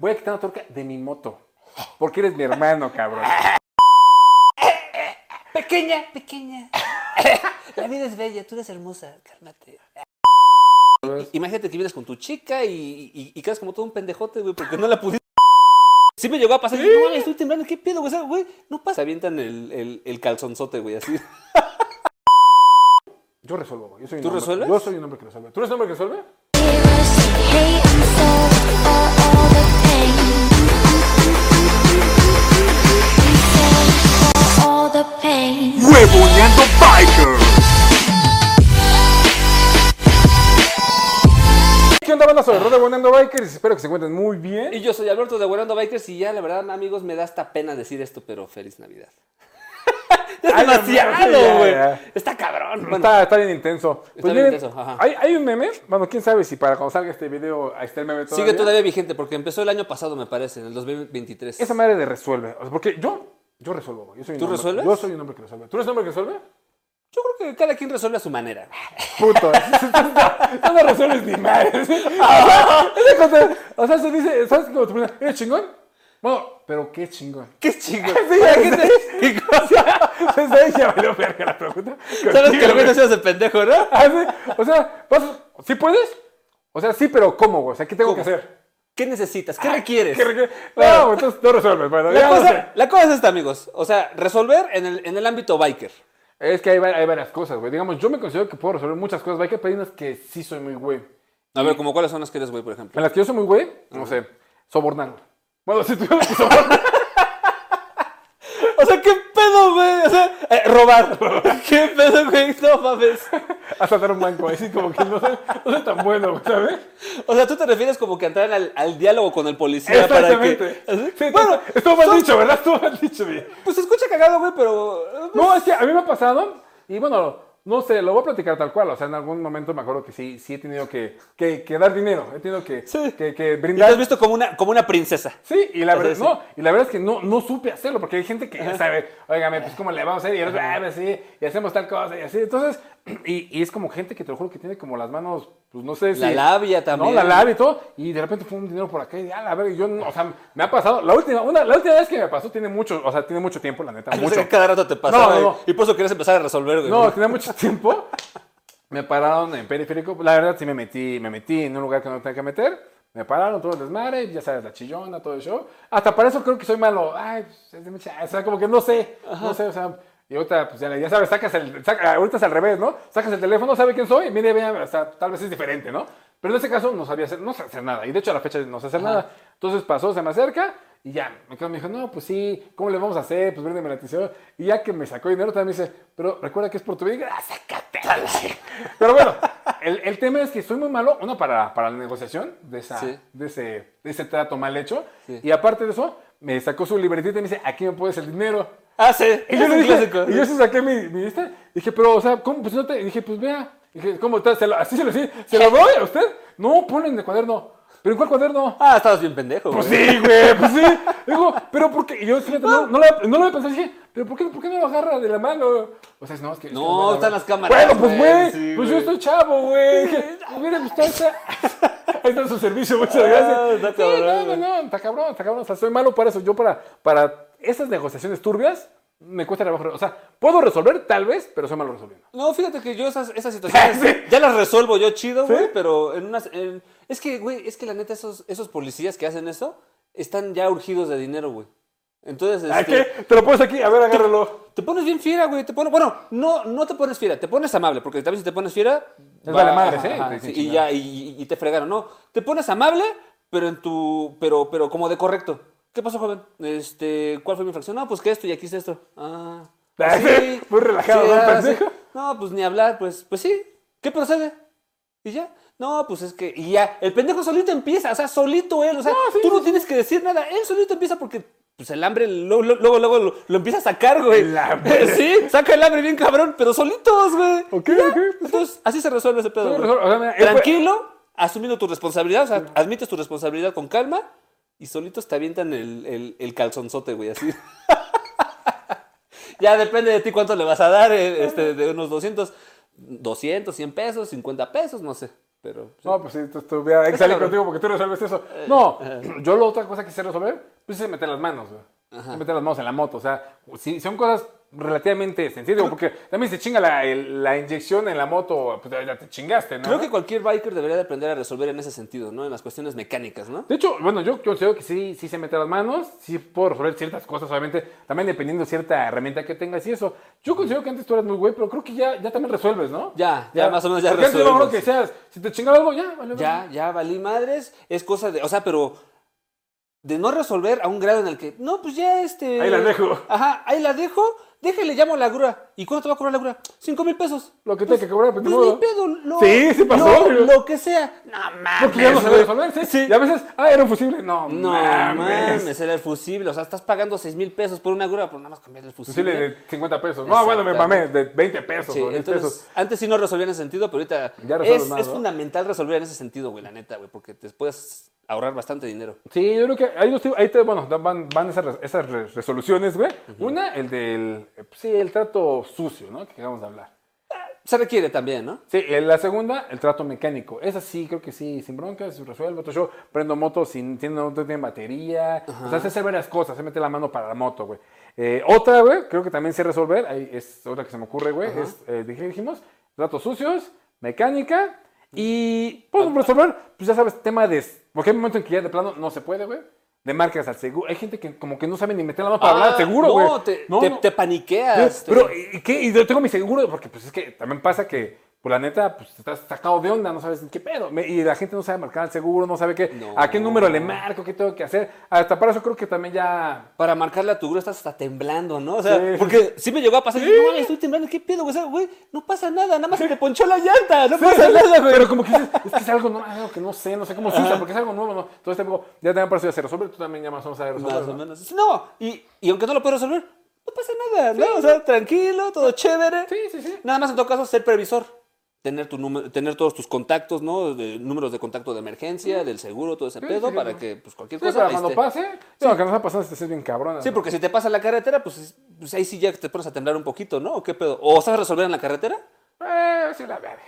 voy a quitar una tuerca de mi moto. Porque eres mi hermano, cabrón. Pequeña, pequeña. La vida es bella, tú eres hermosa, cálmate. Imagínate que vienes con tu chica y, y, y quedas como todo un pendejote, güey, porque no la pudiste. Sí me llegó a pasar. No mames, estoy temblando. ¿Qué pedo, güey? O sea, güey, no pasa. Se avientan el, el, el calzonzote, güey, así. Yo resuelvo, güey. Yo soy un ¿Tú hombre- resuelves? Yo soy un hombre que resuelve. ¿Tú eres un hombre que resuelve? Bonando Bikers. Espero que se encuentren muy bien. Y yo soy Alberto de Guarando Bikers y ya, la verdad, amigos, me da hasta pena decir esto, pero feliz Navidad. es Ay, demasiado, güey. Está cabrón. Bueno, Está, está bien intenso. Pues bien miren, intenso, ajá. Hay, hay un meme, bueno, quién sabe si para cuando salga este video está el meme todavía. sigue todavía vigente porque empezó el año pasado, me parece, en el 2023. Esa madre de resuelve. O sea, porque yo, yo resuelvo. Yo soy un ¿Tú resuelves? Yo soy un hombre que resuelve. ¿Tú eres un hombre que resuelve? Cada quien resuelve a su manera. Puto. Tú no resuelves ni madre. O sea, se dice, ¿sabes cómo te? ¿Eres chingón? Bueno, pero qué chingón. ¡Qué chingo! Sí, ¿Para ya qué te-? Desde ahí ya valió verga la pregunta. ¿Sabes que lo que güey. seas de pendejo, no? Ah, sí. O sea, vas, ¿sí puedes? O sea, sí, pero ¿cómo? O sea, ¿qué tengo que hacer? ¿Qué necesitas? ¿Qué requieres? ¿Qué requiere? Claro. No, entonces no resuelves. Bueno, La no cosa, la cosa es esta, amigos. O sea, resolver en el, en el ámbito biker. Es que hay, hay varias cosas, güey. Digamos, yo me considero que puedo resolver muchas cosas. Hay que pedir unas que sí soy muy güey. A ver, como cuáles son las que eres, güey, por ejemplo. En las que yo soy muy güey, no sé, sobornar. Bueno, si tuviera que sobornar. O sea, ¿qué pedo, güey? O sea, eh, robar. ¿Qué pedo, güey? No mames. asaltar un banco, así como que no soy, no soy tan bueno, ¿sabes? O sea, tú te refieres como que entrar al, al diálogo con el policía para que. Exactamente. ¿Así? Sí, bueno, estuvo mal son- dicho, ¿verdad? Estuvo mal dicho, güey. pues se escucha cagado, güey, pero. No, es que a mí me ha pasado, y bueno, no sé, lo voy a platicar tal cual. O sea, en algún momento me acuerdo que sí, sí he tenido que, que, que dar dinero, he tenido que, Sí. que, que Y te brindar. has visto como una, como una princesa. Sí, y la, verdad, sí. no, y la verdad es que no, no supe hacerlo, porque hay gente que ya sabe, óigame, pues cómo le vamos a hacer, y ah, pues sí, y hacemos tal cosa, y así. Entonces, y, y es como gente que te lo juro que tiene como las manos, pues no sé si. La labia también. No, la labia y todo, y de repente fue un dinero por acá, y ah, la verga, yo, no, o sea, me ha pasado, la última, una, la última vez que me pasó tiene mucho, o sea, tiene mucho tiempo, la neta, Ay, no mucho. sé, cada rato te pasaba. No, no. Y por eso quieres empezar a resolver, güey. No, tenía mucho tiempo. Me pararon en periférico. La verdad sí me metí, me metí en un lugar que no tenía que meter. Me pararon todo el desmadre, ya sabes, la chillona, todo eso. Hasta para eso creo que soy malo. Ay, pues, es de mucha- o sea, como que no sé, no sé, o sea. Y ahorita, pues ya, ya sabes, sacas el, saca- ahorita es al revés, ¿no? Sacas el teléfono, sabe quién soy, mire, vean, o sea, tal vez es diferente, ¿no? Pero en este caso no sabía hacer, no sé hacer nada. Y de hecho a la fecha no sé hacer nada. Entonces pasó, se me acerca y ya, me quedo, me dijo, no, pues sí, ¿cómo le vamos a hacer? Pues véndeme la atención. Y ya que me sacó dinero, también me dice, pero recuerda que es por tu digo, ah, sácatela. Pero bueno, el, el tema es que soy muy malo, uno, para, para la negociación de, esa, Sí. de, ese, de ese trato mal hecho. Sí. Y aparte de eso, me sacó su libretita y me dice, aquí me puedes el dinero. Ah, sí. Y yo le dije, y yo saqué mi, mi lista. Dije, pero, o sea, ¿cómo? Pues no te. Dije, pues vea. Dije, ¿cómo está? ¿Se lo- así se lo sí, ¿Se lo doy a usted? No, ponle en el cuaderno. ¿Pero en cuál cuaderno? Ah, estabas bien pendejo, Pues güey. sí, güey, pues sí. Digo, pero ¿por qué? Y yo fíjate, no, no, lo, no lo había pensado. Dije, ¿pero por qué, por qué no lo agarra de la mano? O sea, no, es que. es que No, están las cámaras, Bueno, pues güey, sí, pues yo estoy chavo, güey. Dije, pues está, está- Ahí está su servicio, muchas gracias. Ah, está Sí, no, no, no, está cabrón, está cabrón. O sea, soy malo para eso. Yo para, para esas negociaciones turbias, me cuesta trabajo. O sea, puedo resolver tal vez, pero soy malo resolviendo. No, fíjate que yo esas, esas situaciones Sí. ya las resuelvo yo chido, güey, ¿Sí? pero en unas... en- es que, güey, es que la neta esos, esos policías que hacen eso están ya urgidos de dinero, güey. Entonces, ¿A este, qué? Te lo pones aquí, a ver, agárralo. te pones bien fiera, güey. Te pones, bueno, no, no te pones fiera, te pones amable, porque también si te pones fiera... Es vale madre, sí, y ya, y, y te fregaron, no. Te pones amable, pero en tu, pero, pero como de correcto. ¿Qué pasó, joven? Este, ¿cuál fue mi infracción? No, pues que esto y aquí está esto. Ah, Ah, sí, muy relajado, ¿no, ah. No, pues ni hablar, pues, pues sí. ¿Qué procede? Y ya. No, pues es que. Y ya. El pendejo solito empieza. O sea, solito él. O sea, No, tú no tienes que decir nada. Él solito empieza porque. Pues el hambre luego, luego, luego lo, lo empieza a sacar, güey. El hambre. Sí, saca el hambre bien cabrón, pero solitos, güey. Ok, ya. ok, pues Entonces, así se resuelve ese pedo. O sea, mira, fue- Tranquilo, asumiendo tu responsabilidad. O sea, admites tu responsabilidad con calma y solitos te avientan el, el, el calzonzote, güey, así. ya depende de ti cuánto le vas a dar, eh, este, de unos 200, 200, 100 pesos, 50 pesos, no sé. Pero, pues, No, pues sí, que salir cabrón. contigo porque tú resuelves eso. No, yo la otra cosa que sé resolver, pues es meter las manos, güey. Meter las manos en la moto. O sea, si son cosas relativamente sencillas, porque también se chinga la, el- la inyección en la moto, pues ya te chingaste, ¿no? Creo que cualquier biker debería de aprender a resolver en ese sentido, ¿no? En las cuestiones mecánicas, ¿no? De hecho, bueno, yo considero que sí, sí se mete las manos, sí puedo resolver ciertas cosas, obviamente, también dependiendo de cierta herramienta que tengas y eso. Yo considero que antes tú eras muy güey, pero creo que ya, ya también resuelves, ¿no? Ya, ya más o menos ya Porque resuelves. que seas, si te chingaba algo, ya, vale, Ya, ya valí madres, es cosa de, o sea, pero de no resolver a un grado en el que, no, pues ya este... Ahí la dejo. Ajá, ahí la dejo, déjale, llamo a la grúa. ¿Y cuánto te va a cobrar la grúa? Cinco mil pesos. Lo que tenga que cobrar, pues, Pues ni modo. pedo, lo, Sí, sí pasó, Lo, pero- lo que sea. No mames. Porque ya no sabía resolver, ¿sí? Sí. Y a veces, ah, era un fusible. No, No mames. mames, era el fusible. O sea, estás pagando seis mil pesos por una grúa por nada más cambiar el fusible. Fusible de 50 pesos. No, bueno, me mamé, de 20 pesos Sí, o 10 entonces, pesos. antes sí no resolvía en ese sentido, pero ahorita Ya es, más, es ¿no? fundamental resolver en ese sentido, güey, la neta, güey, porque te puedes ahorrar bastante dinero. Sí, yo creo que ahí, los- ahí te, bueno, van, van esas, esas re- resoluciones, güey. Una, el del, eh, sí, el trato sucio, ¿no? Que acabamos de hablar. Se requiere también, ¿no? Sí, en la segunda, el trato mecánico. Esa sí, creo que sí, sin broncas, se resuelve. Entonces yo prendo moto sin, tiene, no tiene batería. O sea, sé hacer varias cosas, se mete la mano para la moto, güey. Eh, otra, güey, creo que también sé resolver, ahí es otra que se me ocurre, güey, es, eh, dijimos, tratos sucios, mecánica y podemos resolver, pues ya sabes, tema de... Porque hay momentos en que ya de plano no se puede, güey. De marcas al seguro. Hay gente que como que no sabe ni meter la mano para hablar al seguro, no, güey. Te, No, te, no. te paniqueas. Te- Pero, ¿y qué? Y yo tengo mi seguro, porque pues es que también pasa que, pues la neta, pues estás sacado de onda, no sabes qué pedo. Me- y la gente no sabe marcar el seguro, no sabe qué, No. a qué número le marco, qué tengo que hacer. Hasta para eso creo que también ya... Para marcarle a tu grúa estás hasta temblando, ¿no? O sea, Sí. porque sí me llegó a pasar. y yo, No, mames, estoy temblando. ¿Qué pedo, güey? O sea, güey, no pasa nada. Nada más se te ponchó la llanta. No pasa nada, güey. Pero como que dices, es que es algo, no, algo que no sé, no sé cómo se usa, porque es algo nuevo, ¿no? Entonces tengo, ya también ya se resuelve, tú también ya más o menos sabes resolver. Más o ¿no? menos. No, y, y aunque no lo puedes resolver, no pasa nada, ¿no? O sea, tranquilo, todo chévere. Sí, sí, sí. Nada más en todo caso, ser previsor. Tener, tu número, tener todos tus contactos, ¿no? De, números de contacto de emergencia, del seguro, todo ese Sí, pedo, sí, para que, pues, cualquier cosa. para ahí cuando esté. pase, no está pasando, te estés bien cabrón. Sí, porque si te pasa la carretera, pues, es- pues ahí sí ya te pones a temblar un poquito, ¿no? ¿O qué pedo? ¿O sabes resolver en la carretera? Eh, sí, la verga.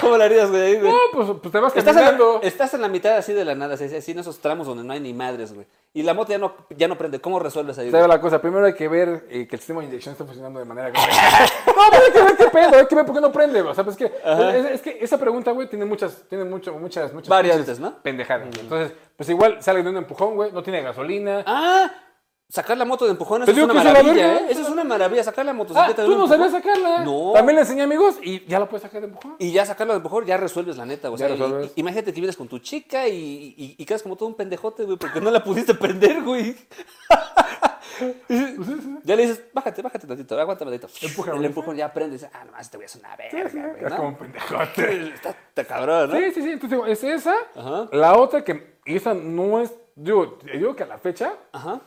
¿Cómo lo harías, güey? No, pues, pues te vas Estás en, caminando. la, estás en la mitad así de la nada, así, así en esos tramos donde no hay ni madres, güey. Y la moto ya no, ya no prende. ¿Cómo resuelves ahí? ¿Sabe güey? la cosa? Primero hay que ver eh, que el sistema de inyección está funcionando de manera correcta. no, pero hay que ver qué pedo, hay que ver por qué no prende. O sea, pues es que, es, es que esa pregunta, güey, tiene muchas, tiene mucho, muchas, muchas Variantes, ¿no? Pendejadas. Entonces, pues igual sale de un empujón, güey, no tiene gasolina. Ah, sacar la moto de eso es una maravilla, verga, ¿eh? Eso es una maravilla, sacar la Ah, motocicleta de tú no sabías sacarla. No. También le enseñé amigos y ya la puedes sacar de empujón. Y ya sacarlo de empujón, ya resuelves la neta, o sea, y- resuelves. y- imagínate que vienes con tu chica y, y, y quedas como todo un pendejote, güey, porque no la pudiste prender, güey. ya le dices, bájate, bájate tantito, aguántame tantito. Empuja, el empujón ya prende y dices, ah, nomás te voy a hacer una verga, güey, Es ¿no? como un pendejote. Está, está cabrón, ¿no? Sí, sí, sí. Entonces, es esa. Ajá. La otra que, y esa no es, digo, digo que a la fecha, Ajá.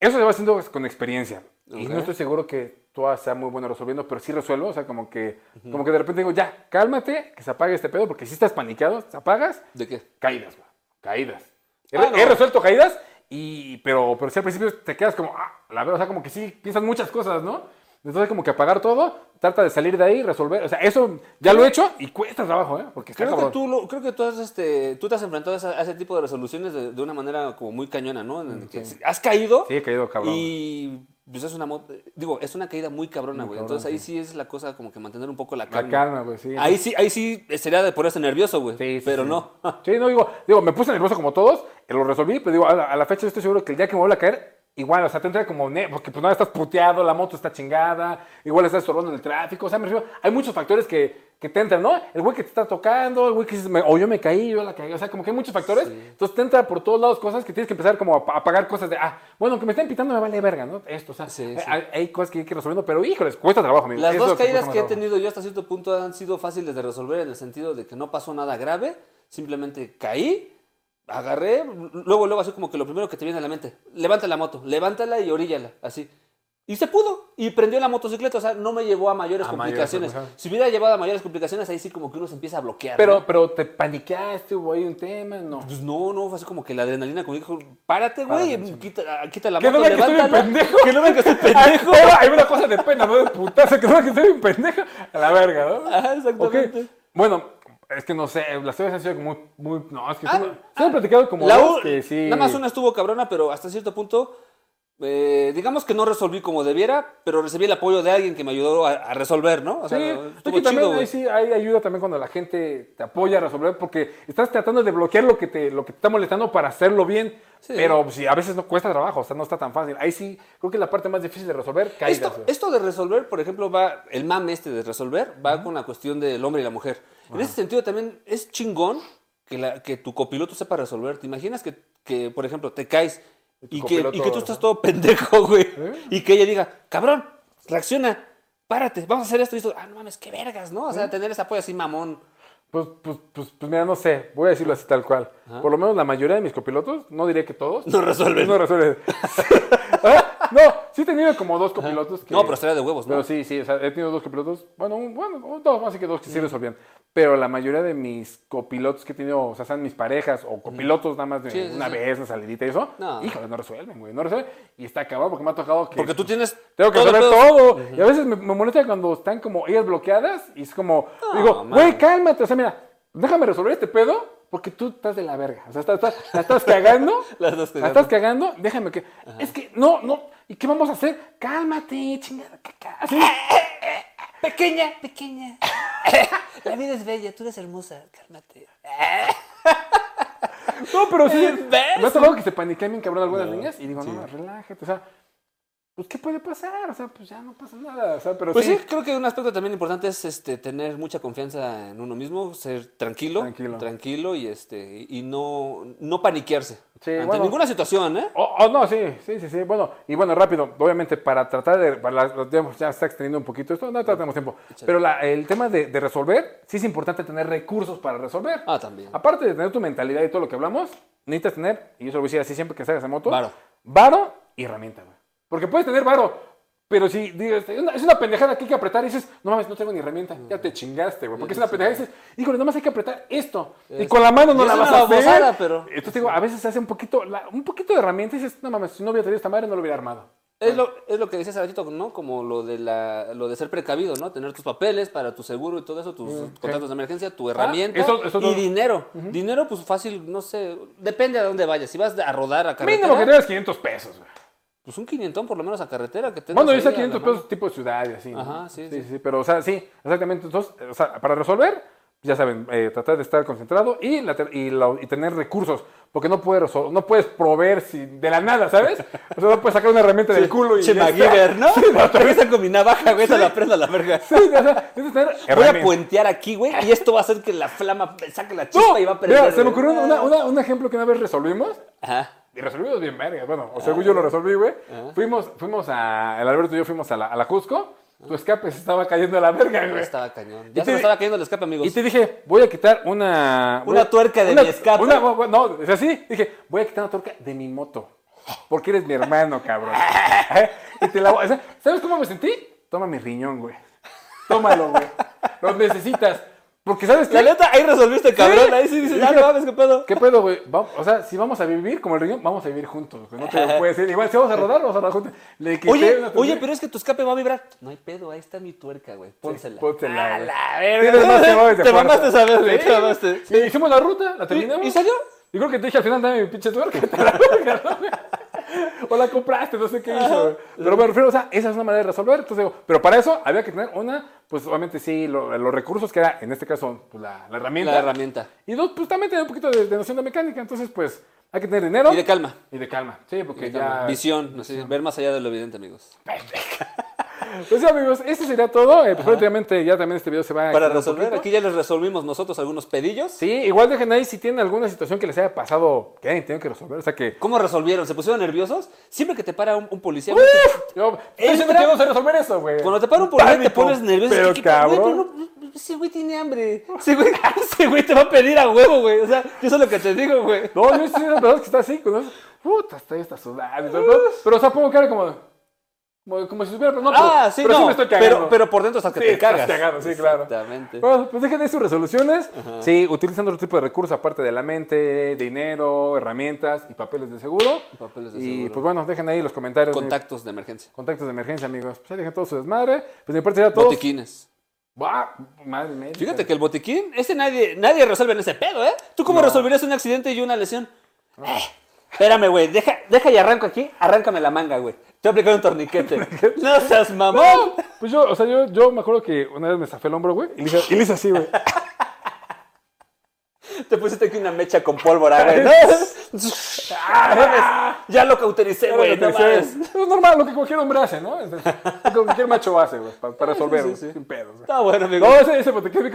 Eso se va haciendo con experiencia. Y Ok. no estoy seguro que tú sea muy bueno resolviendo, pero sí resuelvo. O sea, como que, como que de repente digo, ya, cálmate, que se apague este pedo, porque si estás paniqueado, te apagas, ¿De qué? caídas, güey. Caídas. He, Ah, no. he resuelto caídas, y, pero, pero sí al principio te quedas como, ah, la verdad, o sea, como que sí piensas muchas cosas, ¿no? Entonces, como que apagar todo, trata de salir de ahí, resolver. O sea, eso ya lo he hecho y cuesta trabajo, ¿eh? Porque Creo que, tú, lo- creo que tú, has, este, tú te has enfrentado a, ese tipo de resoluciones de, de una manera como muy cañona, ¿no? En que has caído Sí, he caído cabrón. y pues es una digo, es una caída muy cabrona, güey. Entonces ahí sí es la cosa como que mantener un poco la La calma. calma, güey, sí. Ahí sí, ahí sí sería de ponerse nervioso, güey. Sí, sí, pero sí. no. Sí, no, digo, digo, me puse nervioso como todos, eh, lo resolví, pero digo, a la, a la fecha yo estoy seguro que el día que me vuelva a caer, igual, o sea, te entra como, porque pues nada, estás puteado, la moto está chingada, igual estás estorbando en el tráfico, o sea, me refiero, hay muchos factores que, que te entran, ¿no? El güey que te está tocando, el güey que dices, o yo me caí, yo la caí, o sea, como que hay muchos factores, entonces te entra por todos lados cosas que tienes que empezar como a, pa- a pagar cosas de, ah, bueno, que me estén pitando me vale verga, ¿no? Esto, o sea, Sí, hay, sí. hay- hay cosas que hay que ir resolviendo, pero híjoles, cuesta trabajo, amigo. Las Eso es dos que caídas que he tenido yo hasta cierto punto han sido fáciles de resolver en el sentido de que no pasó nada grave, simplemente caí, agarré, luego, luego así como que lo primero que te viene a la mente, levanta la moto, levántala y oríllala, así. Y se pudo, y prendió la motocicleta, o sea, no me llevó a mayores A complicaciones. mayores, si hubiera llevado a mayores complicaciones, ahí sí como que uno se empieza a bloquear. Pero, ¿no? pero te paniqueaste, hubo ahí un tema, no. Pues no, no, fue así como que la adrenalina como dijo, párate, güey, quita, ah, quita la Que no moto, que bien levántala. pendejo. Que no vean que estoy Ay, pendejo. ahora hay una cosa de pena, no de putazo, que no vean que estoy bien pendejo. A la verga, ¿no? Ajá, exactamente. Ok. Bueno, Es que no sé, las historias han sido como muy, muy no, es que Ah, sí me han platicado como La dos que sí. Nada más una estuvo cabrona, pero hasta cierto punto, eh, digamos que no resolví como debiera, pero recibí el apoyo de alguien que me ayudó a, a resolver, ¿no? O sea, Sí, que también chido, ahí sí hay ayuda también cuando la gente te apoya a resolver porque estás tratando de bloquear lo que te, lo que te está molestando para hacerlo bien. Sí. Pero sí, a veces no cuesta trabajo, o sea, no está tan fácil. Ahí sí, creo que la parte más difícil de resolver, caídas. Esto, esto de resolver, por ejemplo, va, el mame este de resolver, va con la cuestión del hombre y la mujer. En ese sentido también es chingón que, la, que tu copiloto sepa resolver. ¿Te imaginas que, que, por ejemplo, te caes y que, y que tú estás todo pendejo, güey? Y que ella diga, cabrón, reacciona, párate, vamos a hacer esto y esto. Ah, no mames, qué vergas, ¿no? O sea, tener ese apoyo así mamón. Pues, pues, pues, pues mira, no sé, voy a decirlo así tal cual. Por lo menos la mayoría de mis copilotos, no diré que todos. No resuelven. No resuelven. Ah, sí he tenido como dos copilotos que... No, pero estaría de huevos, ¿no? Pero sí, sí, o sea, he tenido dos copilotos, bueno, un- bueno, dos, así que dos que sí resolvían. Pero la mayoría de mis copilotos que he tenido, o sea, sean mis parejas o copilotos nada más de Sí, sí, una sí. vez, una salidita y eso, No. híjole, no resuelven, güey, no resuelven. Y está acabado porque me ha tocado que... Porque tú tienes. Tengo que todo todo. Y a veces me, me molesta cuando están como ellas bloqueadas y es como, digo, man. güey, cálmate. O sea, mira, déjame resolver este pedo porque tú estás de la verga. O sea, estás, estás- la estás cagando. La estás la cagando. estás cagando. Déjame que. Es que, no, no. ¿Y qué vamos a hacer? Cálmate, chingada. caca. Así. Pequeña, pequeña. La vida es bella, tú eres hermosa, cálmate. No, pero sí. Me ha tocado que se paniquean bien cabrón algunas niñas y digo, no, relájate. O sea, pues, ¿qué puede pasar? O sea, pues ya no pasa nada. O sea, pero Pues sí. sí, creo que un aspecto también importante es este, tener mucha confianza en uno mismo, ser tranquilo, Tranquilo. tranquilo y este y no, no paniquearse Sí, ante bueno. ninguna situación, ¿eh? Oh, oh, no, sí, sí, sí, sí. Bueno, y bueno, rápido, obviamente, para tratar de. Para la- ya está extendiendo un poquito esto, no tenemos tiempo. Pero la- el tema de, de resolver, sí es importante tener recursos para resolver. Ah, también. Aparte de tener tu mentalidad y todo lo que hablamos, necesitas tener, y yo se lo voy a decir así siempre que salgas en moto, Varo. varo y herramienta, güey. Porque puedes tener varo, pero si es una, pendejada que hay que apretar y dices, no mames, no tengo ni herramienta, ya te chingaste, güey. Porque es una pendejada y dices, híjole, nada más hay que apretar esto. Y con la mano no la vas a hacer. babosada, pero- Entonces digo, a veces se hace un poquito, la- un poquito de herramienta y dices, no mames, si no hubiera tenido esta madre no lo hubiera armado. Es lo, es lo que decías ratito, ¿no? Como lo de la, lo de ser precavido, ¿no? Tener tus papeles para tu seguro y todo eso, tus contratos de emergencia, tu herramienta Mm, eso- eso y no- dinero. Dinero, pues fácil, no sé, depende a dónde vayas. Si vas a rodar a carretera, Mínimo que tengas 500 pesos, güey. Pues un quinientón por lo menos a carretera que tengas Bueno, la 500 mano. pesos tipo ciudad y así. ¿no? Ajá, sí, sí. sí. sí, Pero, o sea, sí, exactamente. Entonces, o sea, para resolver, ya saben, eh, tratar de estar concentrado y, la y, la- y tener recursos. Porque no puedes, no puedes proveer si, de la nada, ¿sabes? O sea, no puedes sacar una herramienta del culo y. Che, ya está. MacGyver, ¿no? Regresa con mi navaja, güey, se la prenda a la verga. Sí, o sea, tener Voy a puentear aquí, güey, y esto va a hacer que la flama saque la chispa No, y va a prender. mira, se me ocurrió una- una- un ejemplo que una vez resolvimos. Ajá. Y resolvimos bien verga. Bueno, o según yo lo resolví, güey. Fuimos, fuimos a. El Alberto y yo fuimos a la, a la Cusco. Tu escape se estaba cayendo a la verga, güey. Estaba cañón. Ya se me estaba cayendo el escape, amigos. Y te dije, voy a quitar una... Una tuerca de mi escape. una- no, es así. Dije, voy a quitar una tuerca de mi moto. Porque eres mi hermano, cabrón. Y te la voy- o sea, ¿Sabes cómo me sentí? Toma mi riñón, güey. Tómalo, güey. Lo necesitas. Porque, ¿sabes qué? La neta, ahí resolviste, cabrón. Sí. Ahí sí dices, ah, no mames, qué pedo. ¿Qué pedo, güey? O sea, si vamos a vivir como el riñón, vamos a vivir juntos. güey. No te lo puedes decir. Igual, si vamos a rodar, vamos a rodar juntos. Le quité Oye, una oye, pero es que tu escape va a vibrar. No hay pedo, ahí está mi tuerca, güey. Pónsela. Pónsela, A güey. la verga. de Te mamaste esa vez, güey. Sí. Te mamaste. Sí, hicimos la ruta, la terminamos. ¿Y salió? Y creo que te dije al final, dame mi pinche tuerca. ¿no? o la compraste, no sé qué hizo. Pero me refiero, o sea, esa es una manera de resolver. Entonces digo, pero para eso había que tener una, pues obviamente sí, lo- los recursos que era, en este caso, pues, la, la herramienta. La herramienta. Y dos, pues también tener un poquito de, de noción de mecánica. Entonces, pues, hay que tener dinero. Y de calma. Y de calma. Sí, porque ya. Visión, así, ver más allá de lo evidente, amigos. Pues amigos, esto sería todo. Eh, ya también este video se va a Para resolver, aquí ya les resolvimos nosotros algunos pedillos. Sí, igual dejen ahí si tienen alguna situación que les haya pasado que hayan tenido que resolver. O sea que. ¿Cómo resolvieron? ¿Se pusieron nerviosos? Siempre que te para un, un policía, ¡Uf! Yo, siempre quiero resolver eso, güey. Cuando te para un policía te pones nervioso. Pero ¿qué- qué- güey, cabrón. pero no- ese güey tiene hambre. Ese güey, ese güey te va a pedir a huevo, güey. O sea, yo sé lo que te digo, güey. No, yo soy una persona que está así, con eso. Puta, está, está sudando. Pero, pero, o sea, pongo cara como. Como, si pero no. pero- Ah, sí, pero no. me estoy cagando. pero, pero por dentro hasta que Sí, te estás cagas. cagado, sí, claro. Exactamente. Bueno, pues dejen ahí sus resoluciones. Sí, utilizando otro tipo de recursos aparte de la mente, dinero, herramientas y papeles de seguro. Papeles de y seguro. pues bueno, dejen ahí los comentarios. Contactos de emergencia. Contactos de emergencia, amigos. Pues ahí dejen todo su desmadre. Pues de mi parte sería todo. Botiquines. Madre mía. Fíjate que el botiquín, ese nadie, nadie resuelve en ese pedo, ¿eh? ¿Tú cómo resolverías un accidente y una lesión? Eh, espérame, güey, deja, deja y arranco aquí, arráncame la manga, güey. Te voy a aplicar un torniquete. no seas mamón. Pues yo, o sea, yo, yo me acuerdo que una vez me zafé el hombro, güey, y le hice, y le hice así, güey. Te pusiste aquí una mecha con pólvora, güey. Ah, ya lo cautericé, güey. no. Es normal, lo que cualquier hombre hace, ¿no? Es- Lo que cualquier macho hace, güey, para, para resolver, sin pedos. Está bueno, amigo. No, ese, ese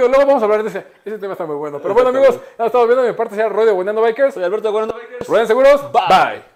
luego vamos a hablar de ese. Ese tema está muy bueno. Pero bueno, amigos, ya estamos viendo mi parte, sea Roy de Bueneando Bikers. Soy Alberto Guarando Bikers. Rueden seguros. Bye. Bye.